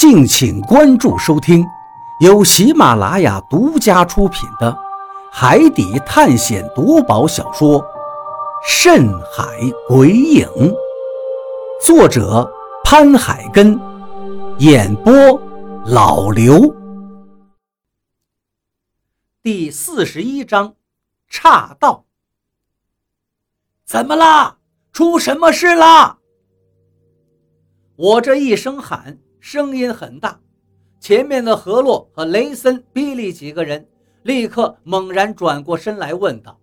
敬请关注收听，由喜马拉雅独家出品的《海底探险夺宝小说》《深海鬼影》，作者潘海根，演播老刘。第四十一章，岔道。怎么啦？出什么事啦？我这一声喊。声音很大，前面的何洛和雷森、比利几个人立刻猛然转过身来问道：“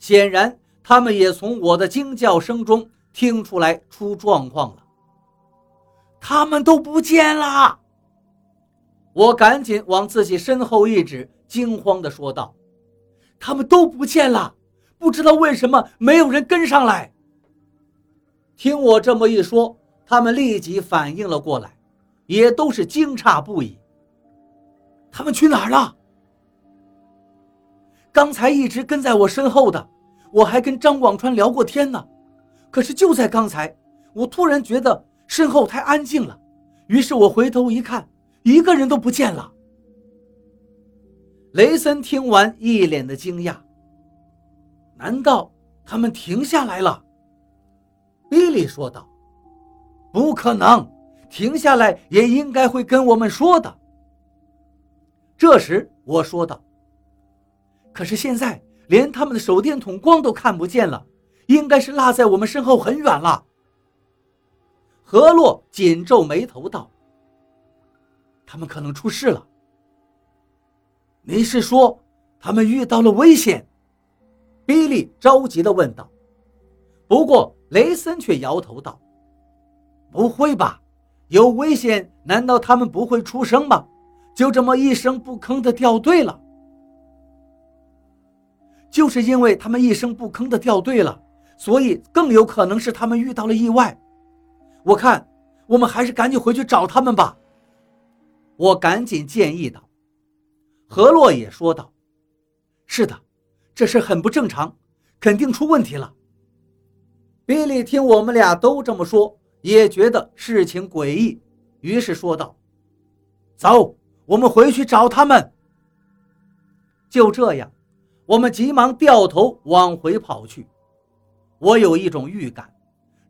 显然，他们也从我的惊叫声中听出来出状况了。他们都不见了！”我赶紧往自己身后一指，惊慌地说道：“他们都不见了！不知道为什么没有人跟上来。”听我这么一说，他们立即反应了过来。也都是惊诧不已。他们去哪儿了？刚才一直跟在我身后的，我还跟张广川聊过天呢。可是就在刚才，我突然觉得身后太安静了，于是我回头一看，一个人都不见了。雷森听完，一脸的惊讶。难道他们停下来了？比利说道：“不可能。”停下来也应该会跟我们说的。这时我说道：“可是现在连他们的手电筒光都看不见了，应该是落在我们身后很远了。”何洛紧皱眉头道：“他们可能出事了。”你是说他们遇到了危险？比利着急地问道。不过雷森却摇头道：“不会吧？”有危险？难道他们不会出声吗？就这么一声不吭的掉队了？就是因为他们一声不吭的掉队了，所以更有可能是他们遇到了意外。我看，我们还是赶紧回去找他们吧。我赶紧建议道。何洛也说道：“是的，这事很不正常，肯定出问题了。”比利听我们俩都这么说。也觉得事情诡异，于是说道：“走，我们回去找他们。”就这样，我们急忙掉头往回跑去。我有一种预感，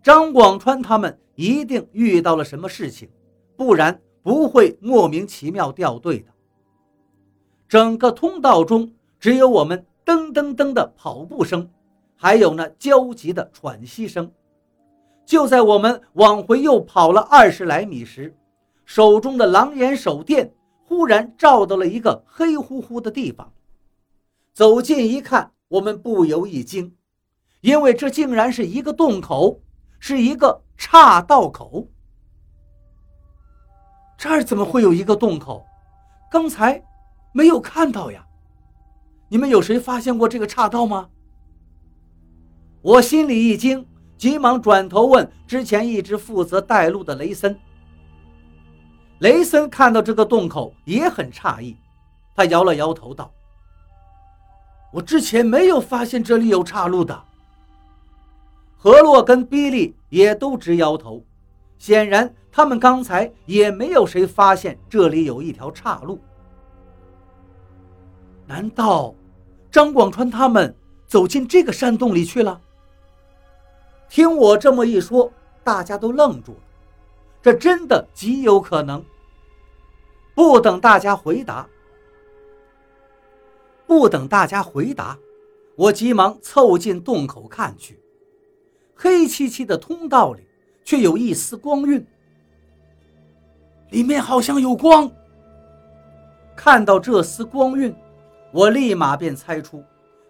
张广川他们一定遇到了什么事情，不然不会莫名其妙掉队的。整个通道中只有我们噔噔噔的跑步声，还有那焦急的喘息声。就在我们往回又跑了二十来米时，手中的狼眼手电忽然照到了一个黑乎乎的地方。走近一看，我们不由一惊，因为这竟然是一个洞口，是一个岔道口。这儿怎么会有一个洞口？刚才没有看到呀！你们有谁发现过这个岔道吗？我心里一惊。急忙转头问之前一直负责带路的雷森。雷森看到这个洞口也很诧异，他摇了摇头道：“我之前没有发现这里有岔路的。”何洛跟比利也都直摇头，显然他们刚才也没有谁发现这里有一条岔路。难道张广川他们走进这个山洞里去了？听我这么一说，大家都愣住了。这真的极有可能。不等大家回答，不等大家回答，我急忙凑近洞口看去。黑漆漆的通道里，却有一丝光晕。里面好像有光。看到这丝光晕，我立马便猜出，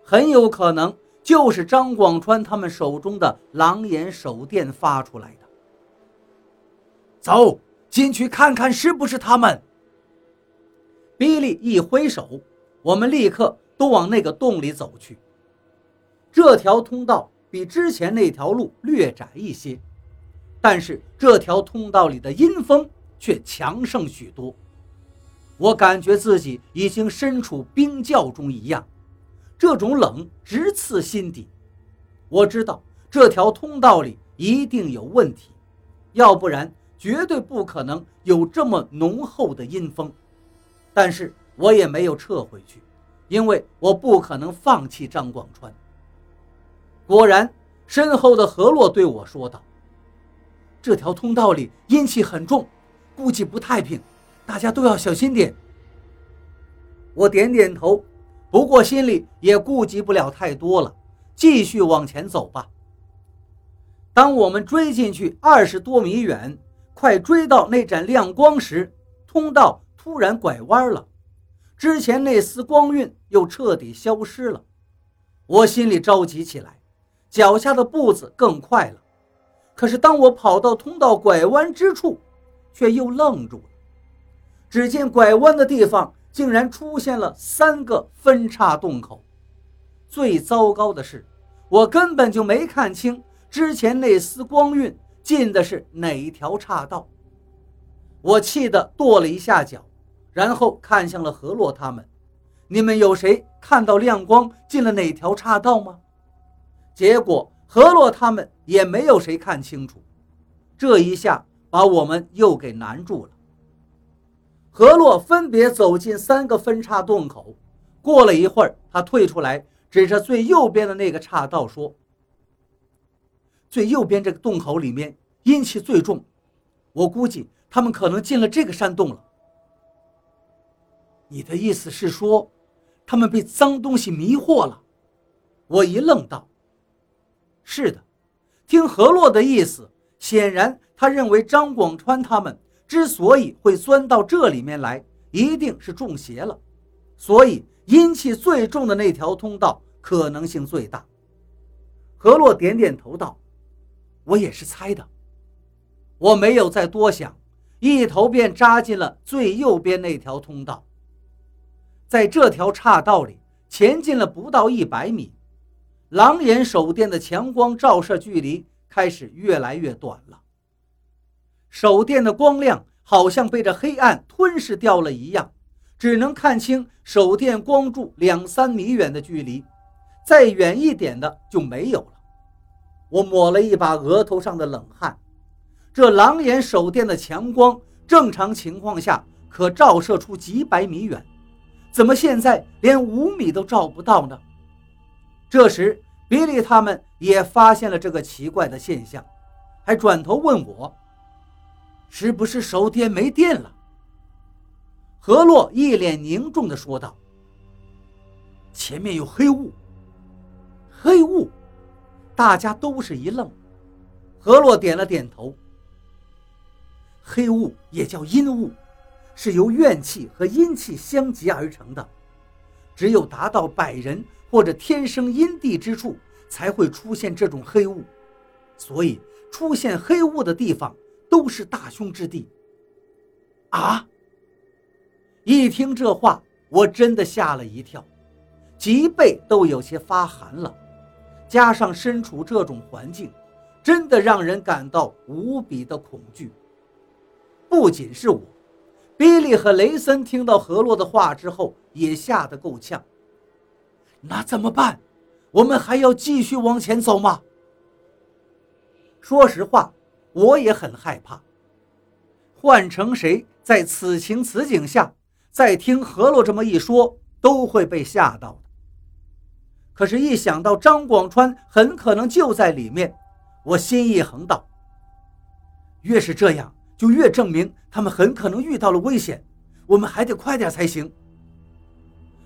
很有可能。就是张广川他们手中的狼眼手电发出来的。走进去看看是不是他们。比利一挥手，我们立刻都往那个洞里走去。这条通道比之前那条路略窄一些，但是这条通道里的阴风却强盛许多。我感觉自己已经身处冰窖中一样。这种冷直刺心底，我知道这条通道里一定有问题，要不然绝对不可能有这么浓厚的阴风。但是我也没有撤回去，因为我不可能放弃张广川。果然，身后的何洛对我说道：“这条通道里阴气很重，估计不太平，大家都要小心点。”我点点头，不过心里也顾及不了太多了，继续往前走吧。当我们追进去二十多米远，快追到那盏亮光时，通道突然拐弯了，之前那丝光晕又彻底消失了。我心里着急起来，脚下的步子更快了。可是当我跑到通道拐弯之处，却又愣住了。只见拐弯的地方竟然出现了三个分叉洞口。最糟糕的是，我根本就没看清。之前那丝光晕进的是哪一条岔道？我气得跺了一下脚，然后看向了何洛他们：“你们有谁看到亮光进了哪条岔道吗？”结果何洛他们也没有谁看清楚。这一下把我们又给难住了。何洛分别走进三个分岔洞口，过了一会儿，他退出来，指着最右边的那个岔道说。最右边这个洞口里面阴气最重，我估计他们可能进了这个山洞了。你的意思是说，他们被脏东西迷惑了？我一愣道：“是的，听何洛的意思，显然他认为张广川他们之所以会钻到这里面来，一定是中邪了，所以阴气最重的那条通道可能性最大。”何洛点点头道。我也是猜的，我没有再多想，一头便扎进了最右边那条通道。在这条岔道里前进了不到一百米，狼眼手电的强光照射距离开始越来越短了。手电的光亮好像被这黑暗吞噬掉了一样，只能看清手电光柱两三米远的距离，再远一点的就没有了。我抹了一把额头上的冷汗，这狼眼手电的强光，正常情况下可照射出几百米远，怎么现在连五米都照不到呢？这时，比利他们也发现了这个奇怪的现象，还转头问我：“是不是手电没电了？”何洛一脸凝重地说道：“前面有黑雾，黑雾。”大家都是一愣，何洛点了点头。黑雾也叫阴雾，是由怨气和阴气相集而成的。只有达到百人或者天生阴地之处，才会出现这种黑雾。所以，出现黑雾的地方都是大凶之地。啊！一听这话，我真的吓了一跳，脊背都有些发寒了。加上身处这种环境，真的让人感到无比的恐惧。不仅是我，比利和雷森听到何洛的话之后，也吓得够呛。那怎么办？我们还要继续往前走吗？说实话，我也很害怕。换成谁在此情此景下，再听何洛这么一说，都会被吓到的。可是，一想到张广川很可能就在里面，我心一横道：“越是这样，就越证明他们很可能遇到了危险，我们还得快点才行。”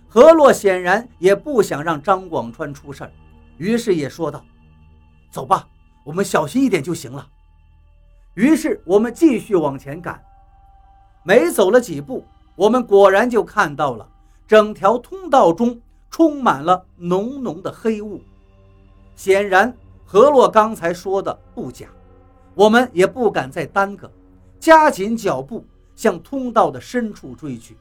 何洛显然也不想让张广川出事，于是也说道：“走吧，我们小心一点就行了。”于是我们继续往前赶。没走了几步，我们果然就看到了整条通道中。充满了浓浓的黑雾，显然何洛刚才说的不假，我们也不敢再耽搁，加紧脚步向通道的深处追去。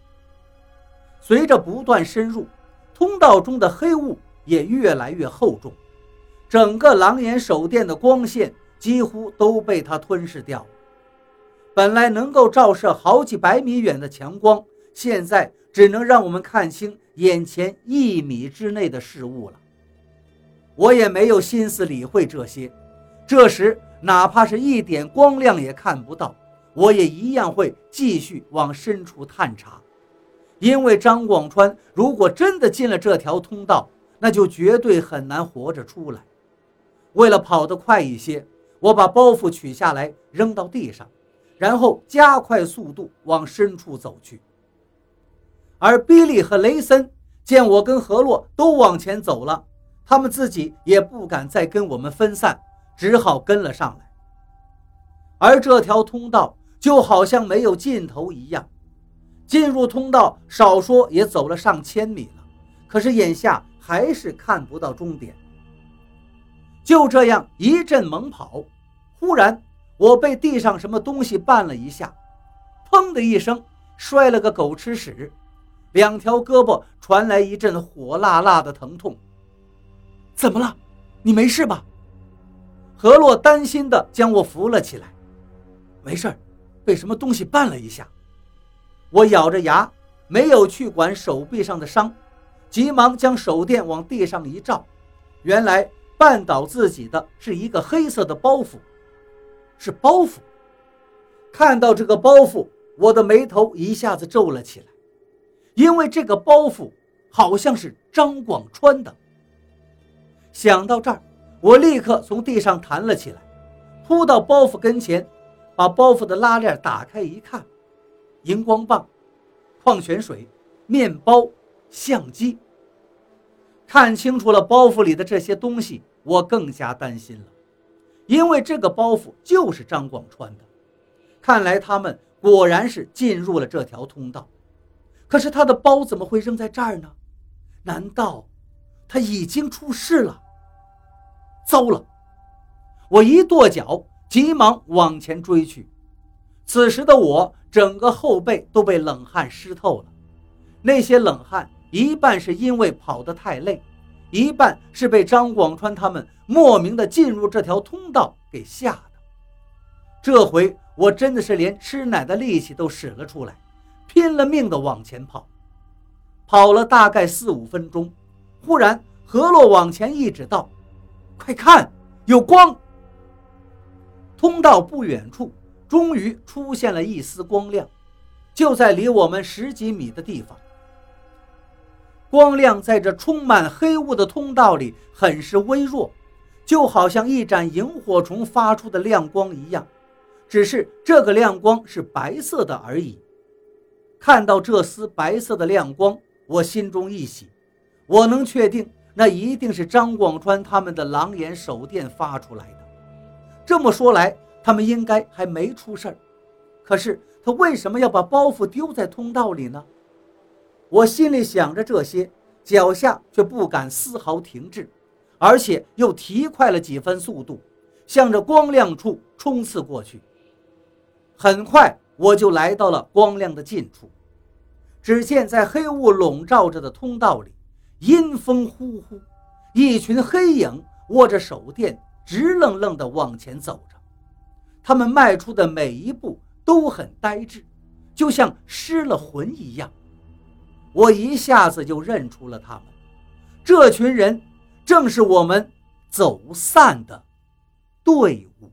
随着不断深入，通道中的黑雾也越来越厚重，整个狼眼手电的光线几乎都被它吞噬掉了。本来能够照射好几百米远的强光，现在只能让我们看清。眼前一米之内的事物了，我也没有心思理会这些。这时，哪怕是一点光亮也看不到，我也一样会继续往深处探查，因为张广川如果真的进了这条通道，那就绝对很难活着出来。为了跑得快一些，我把包袱取下来扔到地上，然后加快速度往深处走去。而比利和雷森见我跟何洛都往前走了，他们自己也不敢再跟我们分散，只好跟了上来。而这条通道就好像没有尽头一样，进入通道少说也走了上千米了，可是眼下还是看不到终点。就这样一阵猛跑，忽然我被地上什么东西绊了一下，砰的一声摔了个狗吃屎。两条胳膊传来一阵火辣辣的疼痛。怎么了？你没事吧？何洛担心地将我扶了起来。没事被什么东西绊了一下。我咬着牙，没有去管手臂上的伤，急忙将手电往地上一照，原来绊倒自己的是一个黑色的包袱，是包袱。看到这个包袱，我的眉头一下子皱了起来。因为这个包袱好像是张广川的。想到这儿，我立刻从地上弹了起来，扑到包袱跟前，把包袱的拉链打开一看，荧光棒、矿泉水、面包、相机。看清楚了包袱里的这些东西，我更加担心了，因为这个包袱就是张广川的。看来他们果然是进入了这条通道。可是他的包怎么会扔在这儿呢？难道他已经出事了？糟了！我一跺脚，急忙往前追去。此时的我，整个后背都被冷汗湿透了。那些冷汗，一半是因为跑得太累，一半是被张广川他们莫名的进入这条通道给吓的。这回我真的是连吃奶的力气都使了出来。拼了命的往前跑，跑了大概四五分钟，忽然何洛往前一指道：“快看，有光！”通道不远处终于出现了一丝光亮，就在离我们十几米的地方。光亮在这充满黑雾的通道里很是微弱，就好像一盏萤火虫发出的亮光一样，只是这个亮光是白色的而已。看到这丝白色的亮光，我心中一喜。我能确定，那一定是张广川他们的狼眼手电发出来的。这么说来，他们应该还没出事儿。可是他为什么要把包袱丢在通道里呢？我心里想着这些，脚下却不敢丝毫停滞，而且又提快了几分速度，向着光亮处冲刺过去。很快。我就来到了光亮的近处，只见在黑雾笼罩着的通道里，阴风呼呼，一群黑影握着手电，直愣愣地往前走着。他们迈出的每一步都很呆滞，就像失了魂一样。我一下子就认出了他们，这群人正是我们走散的队伍。